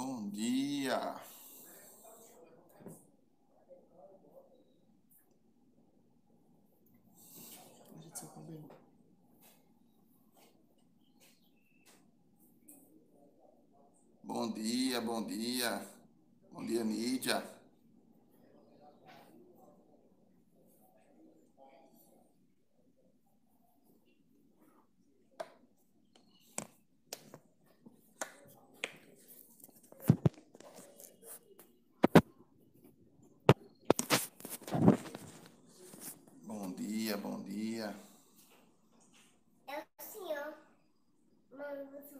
Bom dia. Bom dia, bom dia. Bom dia, Nídia. Bom dia, bom dia. É assim, ó. Mano, você...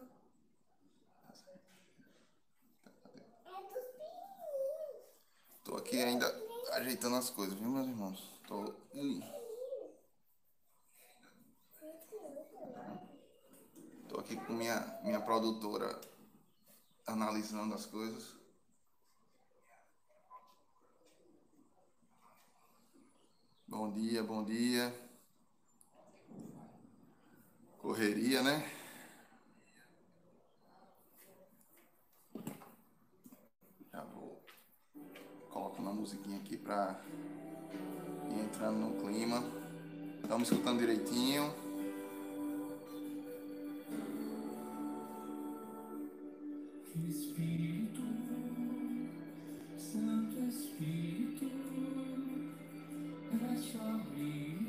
É dos pininhos. Tô aqui ainda ajeitando as coisas, viu, meus irmãos? Tô. Ih, tô aqui com minha, minha produtora analisando as coisas. Bom dia, bom dia. Correria, né? Já vou coloco uma musiquinha aqui pra ir entrando no clima. Estamos escutando direitinho. Espírito, Santo Espírito, preste o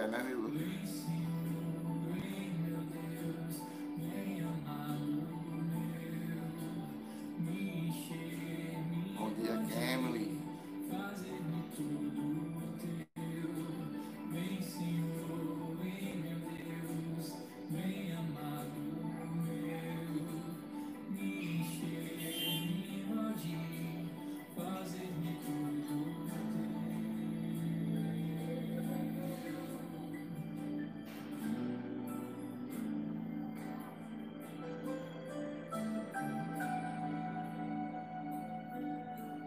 E é, né, Nilo?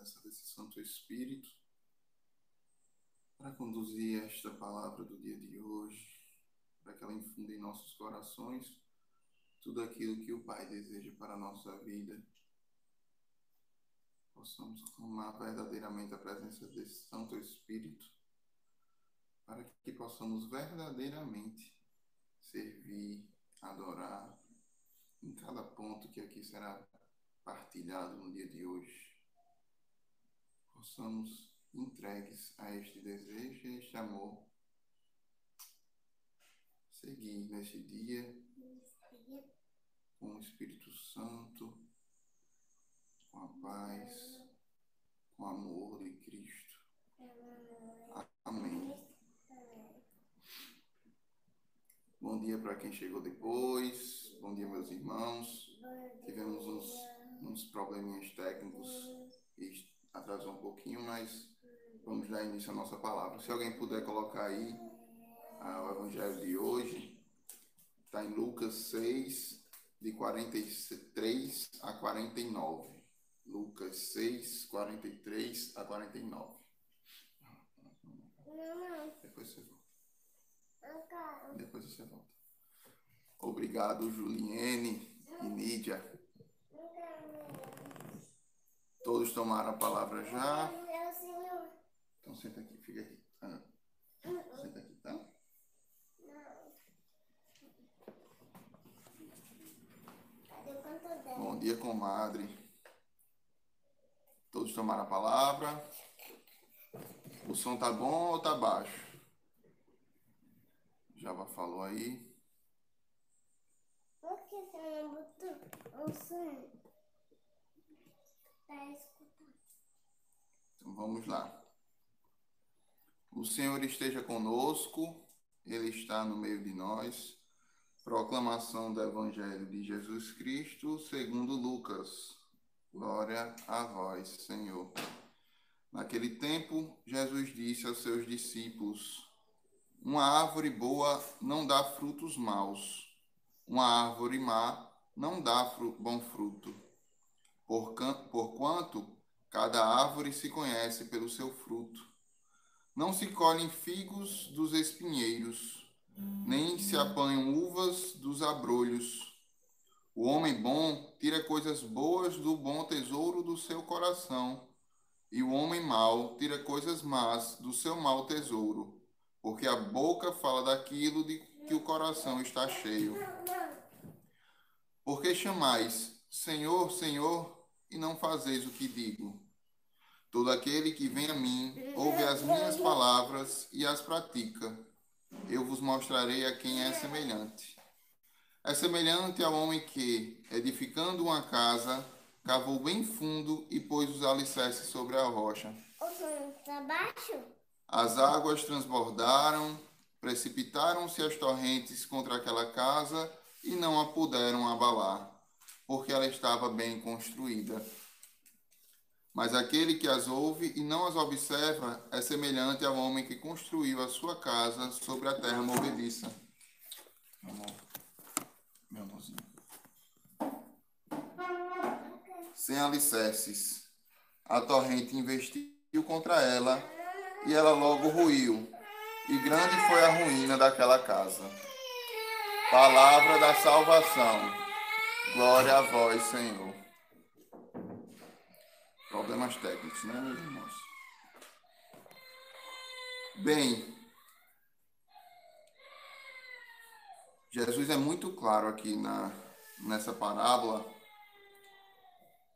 tomar a presença desse Santo Espírito para conduzir esta palavra do dia de hoje, para que ela infunda em nossos corações tudo aquilo que o Pai deseja para a nossa vida. Possamos tomar verdadeiramente a presença desse Santo Espírito, para que possamos verdadeiramente servir, adorar em cada ponto que aqui será partilhado no dia de hoje. Possamos entregues a este desejo e este amor seguir neste dia com o Espírito Santo, com a paz, com o amor de Cristo. Amém. Bom dia para quem chegou depois. Bom dia, meus irmãos. Tivemos uns, uns probleminhas técnicos e atrasou um pouquinho, mas vamos dar início à nossa palavra. Se alguém puder colocar aí ah, o evangelho de hoje, está em Lucas 6, de 43 a 49. Lucas 6, 43 a 49. Depois você volta. Depois você volta. Obrigado, Juliene e Nídia. Todos tomaram a palavra já? Então senta aqui, fica aqui. Ah. Senta aqui, tá? Bom dia, comadre. Todos tomaram a palavra? O som tá bom ou tá baixo? Java falou aí. Por que você não botou o som? Então vamos lá. O Senhor esteja conosco, Ele está no meio de nós. Proclamação do Evangelho de Jesus Cristo, segundo Lucas. Glória a vós, Senhor. Naquele tempo, Jesus disse aos seus discípulos: Uma árvore boa não dá frutos maus, uma árvore má não dá bom fruto. Porquanto cada árvore se conhece pelo seu fruto. Não se colhem figos dos espinheiros, nem se apanham uvas dos abrolhos. O homem bom tira coisas boas do bom tesouro do seu coração, e o homem mau tira coisas más do seu mau tesouro, porque a boca fala daquilo de que o coração está cheio. Porque chamais Senhor, Senhor, e não fazeis o que digo? Todo aquele que vem a mim, ouve as minhas palavras e as pratica. Eu vos mostrarei a quem é semelhante. É semelhante ao homem que, edificando uma casa, cavou bem fundo e pôs os alicerces sobre a rocha. As águas transbordaram, precipitaram-se as torrentes contra aquela casa e não a puderam abalar, porque ela estava bem construída. Mas aquele que as ouve e não as observa é semelhante ao homem que construiu a sua casa sobre a terra movediça. Amor, meu amorzinho. Sem alicerces. A torrente investiu contra ela e ela logo ruiu. E grande foi a ruína daquela casa. Palavra da salvação. Glória a vós, Senhor. Problemas técnicos, né, meus irmãos? Bem, Jesus é muito claro aqui na, nessa parábola,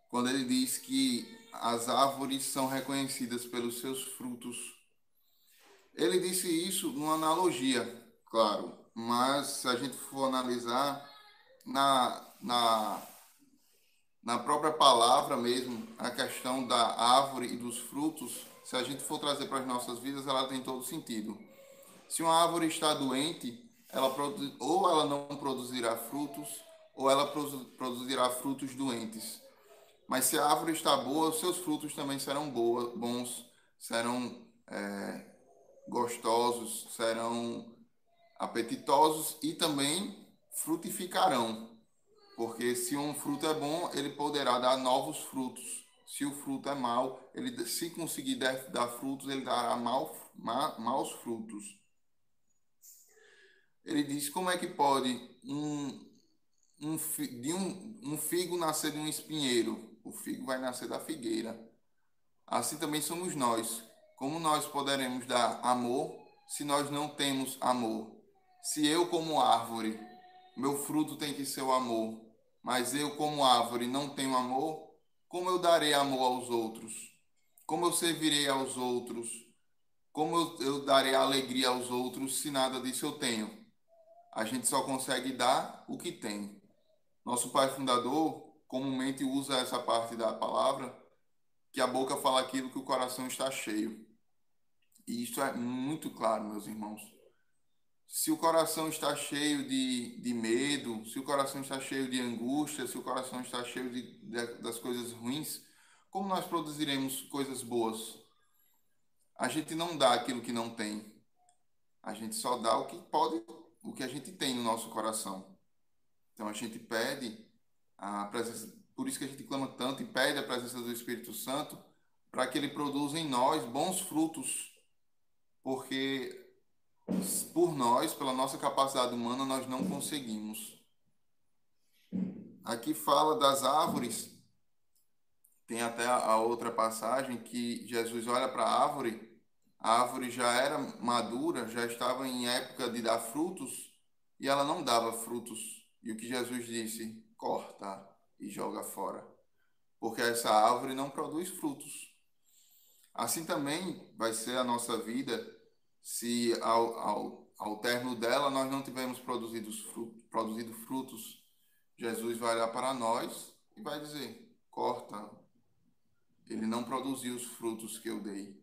quando ele diz que as árvores são reconhecidas pelos seus frutos. Ele disse isso numa analogia, claro, mas se a gente for analisar na, na na própria palavra mesmo, a questão da árvore e dos frutos, se a gente for trazer para as nossas vidas, ela tem todo sentido. Se uma árvore está doente, ela ou ela não produzirá frutos, ou ela produzirá frutos doentes. Mas se a árvore está boa, seus frutos também serão boa, bons, serão é, gostosos, serão apetitosos e também frutificarão. Porque se um fruto é bom, ele poderá dar novos frutos. Se o fruto é mau, ele se conseguir dar frutos, ele dará mal, ma, maus frutos. Ele diz como é que pode um, um, de um, um figo nascer de um espinheiro? O figo vai nascer da figueira. Assim também somos nós. Como nós poderemos dar amor se nós não temos amor? Se eu, como árvore, meu fruto tem que ser o amor, mas eu, como árvore, não tenho amor, como eu darei amor aos outros? Como eu servirei aos outros? Como eu, eu darei alegria aos outros se nada disso eu tenho? A gente só consegue dar o que tem. Nosso pai fundador comumente usa essa parte da palavra que a boca fala aquilo que o coração está cheio. E isso é muito claro, meus irmãos. Se o coração está cheio de, de medo, se o coração está cheio de angústia, se o coração está cheio de, de, das coisas ruins, como nós produziremos coisas boas? A gente não dá aquilo que não tem. A gente só dá o que pode, o que a gente tem no nosso coração. Então a gente pede a presença, por isso que a gente clama tanto e pede a presença do Espírito Santo para que ele produza em nós bons frutos. Porque por nós, pela nossa capacidade humana, nós não conseguimos. Aqui fala das árvores. Tem até a outra passagem que Jesus olha para a árvore. A árvore já era madura, já estava em época de dar frutos e ela não dava frutos. E o que Jesus disse? Corta e joga fora. Porque essa árvore não produz frutos. Assim também vai ser a nossa vida se ao, ao, ao término dela nós não tivermos produzido frutos, produzido frutos, Jesus vai olhar para nós e vai dizer: corta, ele não produziu os frutos que eu dei.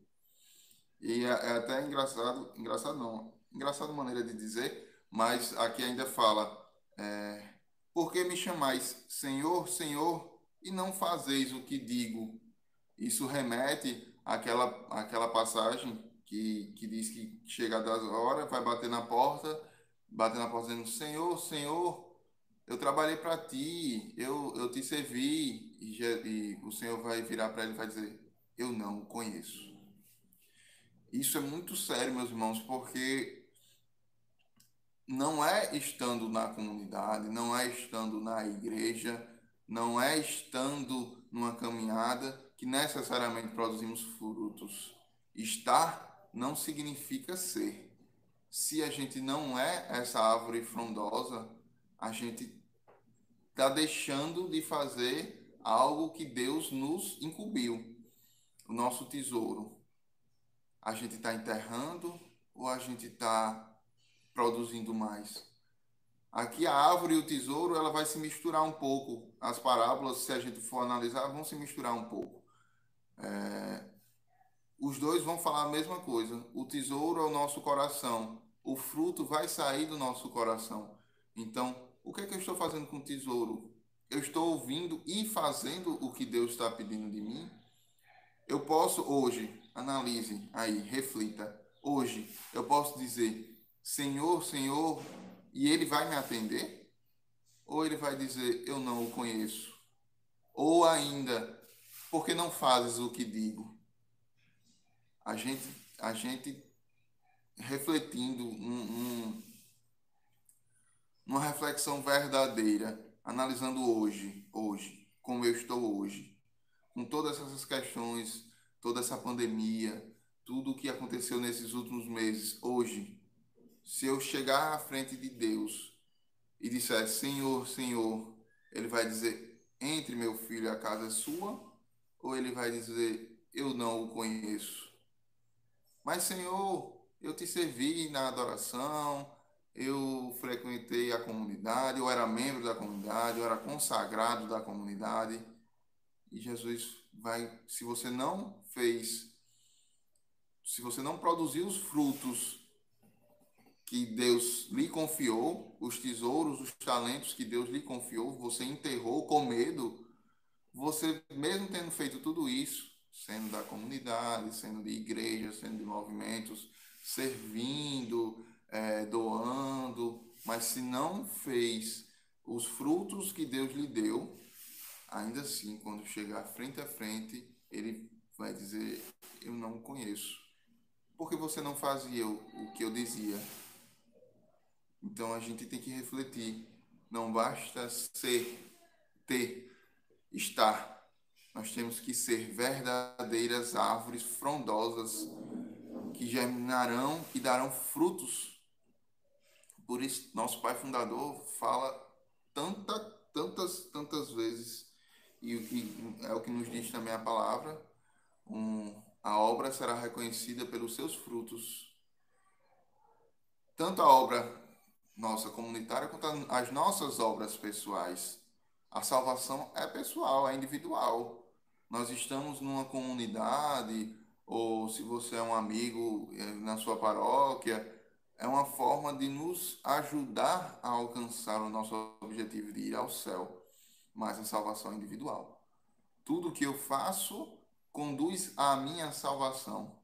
E é, é até engraçado, engraçado não, engraçada maneira de dizer, mas aqui ainda fala: é, por que me chamais Senhor, Senhor, e não fazeis o que digo? Isso remete àquela, àquela passagem que, que diz que chega das horas, vai bater na porta, bater na porta dizendo, Senhor, Senhor, eu trabalhei para ti, eu, eu te servi, e, e o Senhor vai virar para ele e vai dizer, eu não o conheço. Isso é muito sério, meus irmãos, porque não é estando na comunidade, não é estando na igreja, não é estando numa caminhada que necessariamente produzimos frutos. Estar não significa ser. Se a gente não é essa árvore frondosa, a gente está deixando de fazer algo que Deus nos incumbiu, o nosso tesouro. A gente está enterrando ou a gente está produzindo mais? Aqui a árvore e o tesouro ela vai se misturar um pouco. As parábolas, se a gente for analisar, vão se misturar um pouco. É, os dois vão falar a mesma coisa. O tesouro é o nosso coração. O fruto vai sair do nosso coração. Então, o que é que eu estou fazendo com o tesouro? Eu estou ouvindo e fazendo o que Deus está pedindo de mim? Eu posso hoje, analise aí, reflita. Hoje, eu posso dizer, Senhor, Senhor, e Ele vai me atender? Ou Ele vai dizer, eu não o conheço? Ou ainda, porque não fazes o que digo? A gente, a gente refletindo um, um, uma reflexão verdadeira, analisando hoje, hoje, como eu estou hoje, com todas essas questões, toda essa pandemia, tudo o que aconteceu nesses últimos meses, hoje, se eu chegar à frente de Deus e disser Senhor, Senhor, ele vai dizer entre meu filho a casa é sua, ou ele vai dizer eu não o conheço. Mas, Senhor, eu te servi na adoração, eu frequentei a comunidade, eu era membro da comunidade, eu era consagrado da comunidade. E Jesus vai, se você não fez, se você não produziu os frutos que Deus lhe confiou, os tesouros, os talentos que Deus lhe confiou, você enterrou com medo, você mesmo tendo feito tudo isso, sendo da comunidade, sendo de igreja, sendo de movimentos, servindo, é, doando, mas se não fez os frutos que Deus lhe deu, ainda assim, quando chegar frente a frente, ele vai dizer: Eu não conheço. Porque você não fazia o, o que eu dizia. Então a gente tem que refletir. Não basta ser, ter, estar. Nós temos que ser verdadeiras árvores frondosas que germinarão e darão frutos. Por isso, nosso Pai Fundador fala tanta, tantas, tantas vezes, e, e é o que nos diz também a palavra, um, a obra será reconhecida pelos seus frutos. Tanto a obra nossa comunitária quanto as nossas obras pessoais. A salvação é pessoal, é individual. Nós estamos numa comunidade, ou se você é um amigo é, na sua paróquia, é uma forma de nos ajudar a alcançar o nosso objetivo de ir ao céu. Mas a salvação individual. Tudo que eu faço conduz à minha salvação.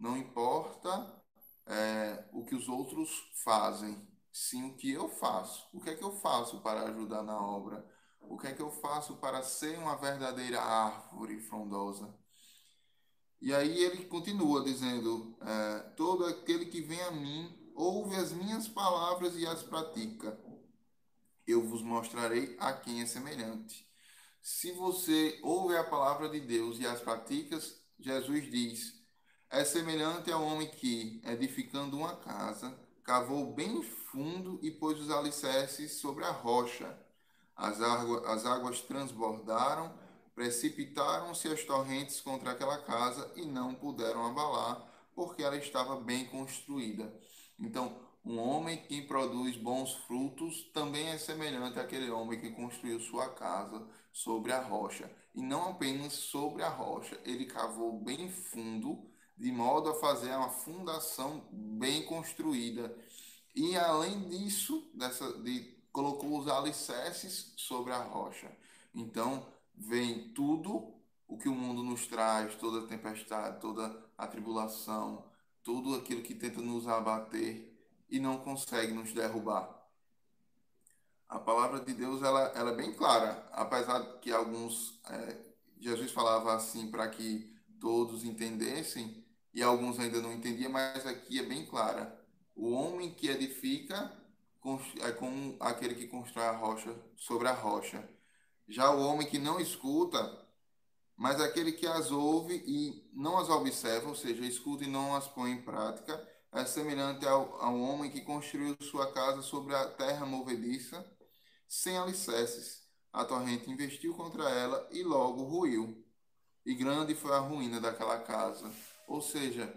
Não importa é, o que os outros fazem, sim o que eu faço. O que é que eu faço para ajudar na obra? O que é que eu faço para ser uma verdadeira árvore frondosa? E aí ele continua dizendo: é, todo aquele que vem a mim ouve as minhas palavras e as pratica. Eu vos mostrarei a quem é semelhante. Se você ouve a palavra de Deus e as praticas, Jesus diz: é semelhante ao homem que, edificando uma casa, cavou bem fundo e pôs os alicerces sobre a rocha. As, as águas transbordaram, precipitaram-se as torrentes contra aquela casa e não puderam abalar, porque ela estava bem construída. Então, um homem que produz bons frutos também é semelhante àquele homem que construiu sua casa sobre a rocha. E não apenas sobre a rocha, ele cavou bem fundo, de modo a fazer uma fundação bem construída. E além disso, dessa, de, colocou os alicerces sobre a rocha. Então, vem tudo o que o mundo nos traz, toda a tempestade, toda a tribulação, tudo aquilo que tenta nos abater e não consegue nos derrubar. A palavra de Deus ela, ela é bem clara, apesar que alguns é, Jesus falava assim para que todos entendessem e alguns ainda não entendiam, mas aqui é bem clara. O homem que edifica é como aquele que constrói a rocha sobre a rocha. Já o homem que não escuta, mas aquele que as ouve e não as observa, ou seja, escuta e não as põe em prática, é semelhante ao, ao homem que construiu sua casa sobre a terra movediça, sem alicerces. A torrente investiu contra ela e logo ruiu. E grande foi a ruína daquela casa. Ou seja,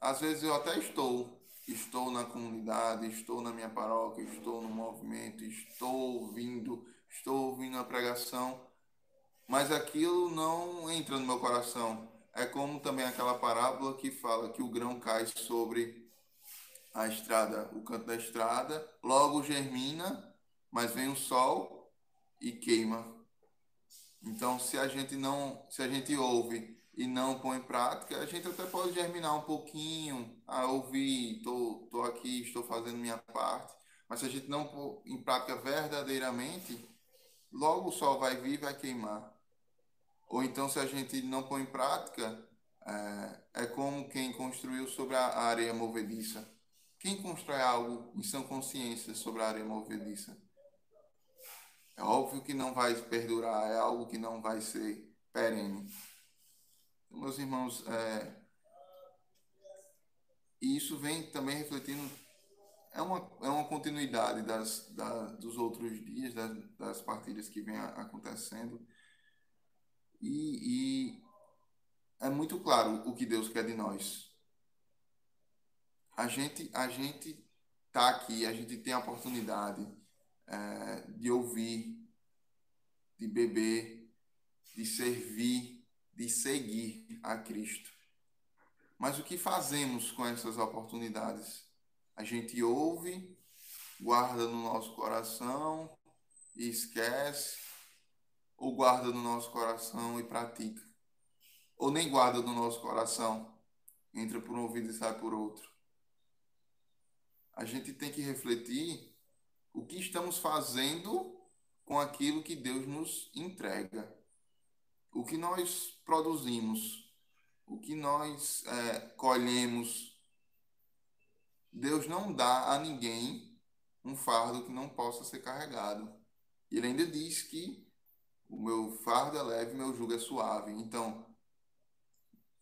às vezes eu até estou, estou na comunidade, estou na minha paróquia, estou no movimento, estou ouvindo, estou ouvindo a pregação, mas aquilo não entra no meu coração. É como também aquela parábola que fala que o grão cai sobre a estrada, o canto da estrada, logo germina, mas vem o sol e queima. Então, se a gente não, se a gente ouve e não põe em prática, a gente até pode germinar um pouquinho, a ouvir, tô, tô aqui, estou fazendo minha parte, mas se a gente não pôr em prática verdadeiramente, logo o sol vai vir e vai queimar. Ou então, se a gente não põe em prática, é, é como quem construiu sobre a areia movediça quem constrói algo em sã consciência sobre a área movediça? É óbvio que não vai perdurar, é algo que não vai ser perene. Meus irmãos, é, e isso vem também refletindo, é uma, é uma continuidade das, da, dos outros dias, das, das partilhas que vem acontecendo. E, e é muito claro o que Deus quer de nós a gente a gente tá aqui, a gente tem a oportunidade é, de ouvir, de beber, de servir, de seguir a Cristo. Mas o que fazemos com essas oportunidades? A gente ouve, guarda no nosso coração e esquece, ou guarda no nosso coração e pratica? Ou nem guarda no nosso coração, entra por um ouvido e sai por outro? a gente tem que refletir o que estamos fazendo com aquilo que Deus nos entrega. O que nós produzimos, o que nós é, colhemos, Deus não dá a ninguém um fardo que não possa ser carregado. Ele ainda diz que o meu fardo é leve, meu jugo é suave. Então,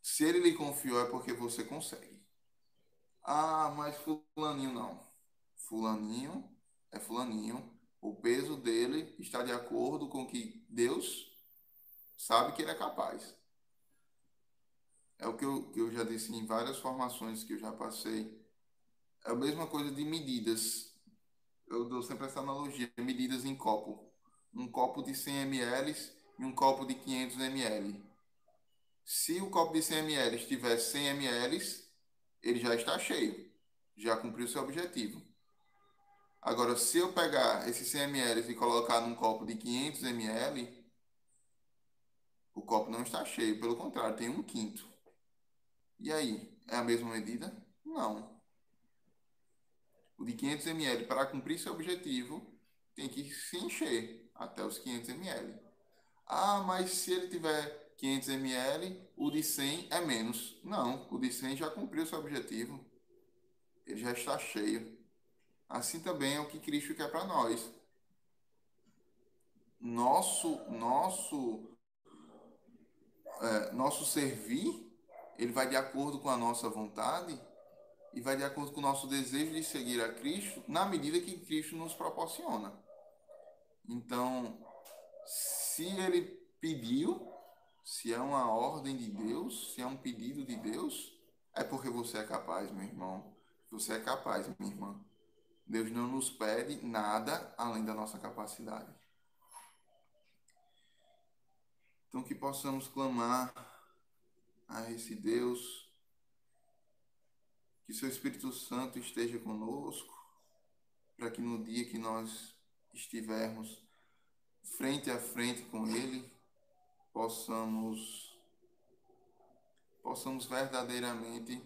se ele lhe confiou é porque você consegue. Ah, mas fulaninho não. Fulaninho é fulaninho. O peso dele está de acordo com que Deus sabe que ele é capaz. É o que eu, que eu já disse em várias formações que eu já passei. É a mesma coisa de medidas. Eu dou sempre essa analogia: medidas em copo. Um copo de 100 ml e um copo de 500 ml. Se o copo de 100 ml tiver 100 ml, ele já está cheio, já cumpriu seu objetivo. Agora, se eu pegar esses 100 ml e colocar num copo de 500 ml, o copo não está cheio, pelo contrário, tem um quinto. E aí, é a mesma medida? Não. O de 500 ml, para cumprir seu objetivo, tem que se encher até os 500 ml. Ah, mas se ele tiver 500 ml, o de 100 é menos. Não, o de 100 já cumpriu seu objetivo. Ele já está cheio. Assim também é o que Cristo quer para nós. Nosso, nosso, é, nosso servir, ele vai de acordo com a nossa vontade e vai de acordo com o nosso desejo de seguir a Cristo, na medida que Cristo nos proporciona. Então, se ele pediu, se é uma ordem de Deus, se é um pedido de Deus, é porque você é capaz, meu irmão. Você é capaz, minha irmã. Deus não nos pede nada além da nossa capacidade. Então, que possamos clamar a esse Deus, que seu Espírito Santo esteja conosco, para que no dia que nós estivermos frente a frente com Ele, possamos possamos verdadeiramente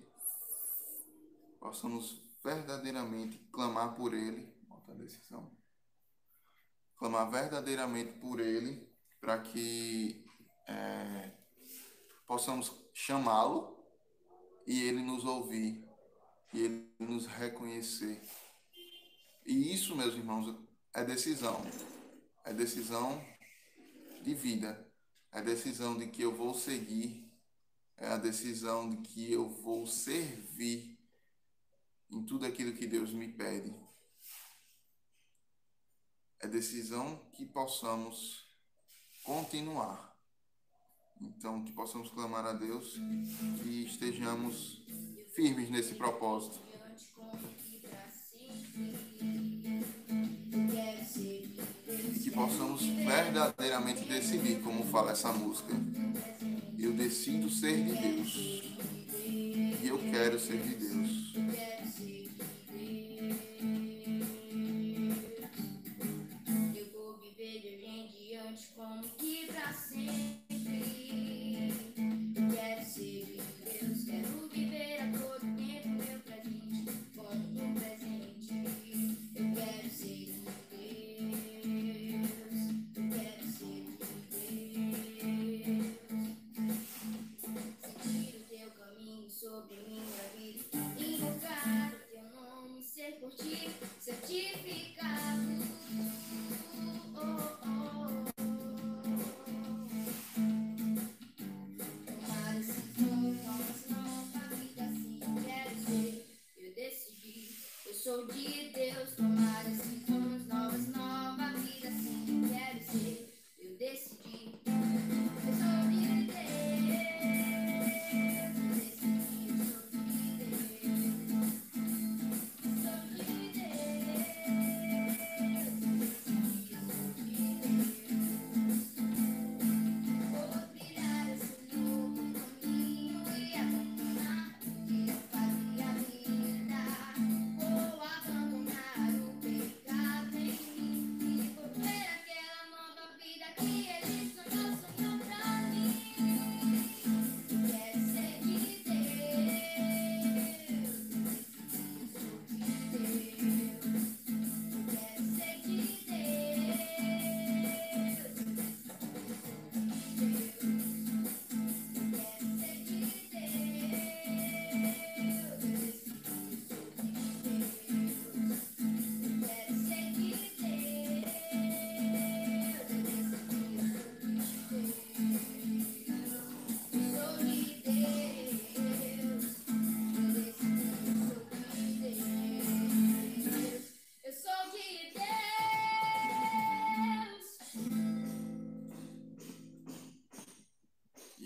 possamos verdadeiramente clamar por Ele, volta a decisão, clamar verdadeiramente por Ele, para que é, possamos chamá-lo e Ele nos ouvir, e Ele nos reconhecer. E isso, meus irmãos, é decisão, é decisão de vida, é decisão de que eu vou seguir, é a decisão de que eu vou servir em tudo aquilo que Deus me pede. É decisão que possamos continuar. Então, que possamos clamar a Deus e estejamos firmes nesse propósito. E que possamos verdadeiramente decidir, como fala essa música. Eu decido ser de Deus. E eu quero ser de Deus.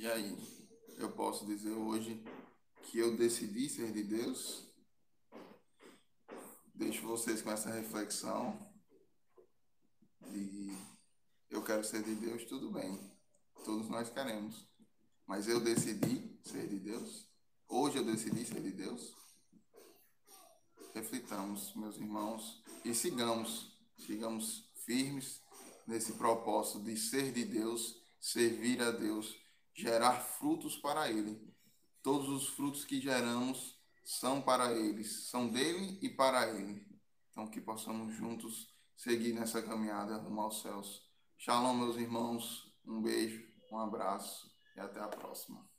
E aí, eu posso dizer hoje que eu decidi ser de Deus? Deixo vocês com essa reflexão. E eu quero ser de Deus, tudo bem. Todos nós queremos. Mas eu decidi ser de Deus? Hoje eu decidi ser de Deus? Reflitamos, meus irmãos, e sigamos, sigamos firmes nesse propósito de ser de Deus, servir a Deus, gerar frutos para Ele. Todos os frutos que geramos são para eles, são dele e para ele. Então, que possamos juntos seguir nessa caminhada rumo aos céus. Shalom, meus irmãos. Um beijo, um abraço e até a próxima.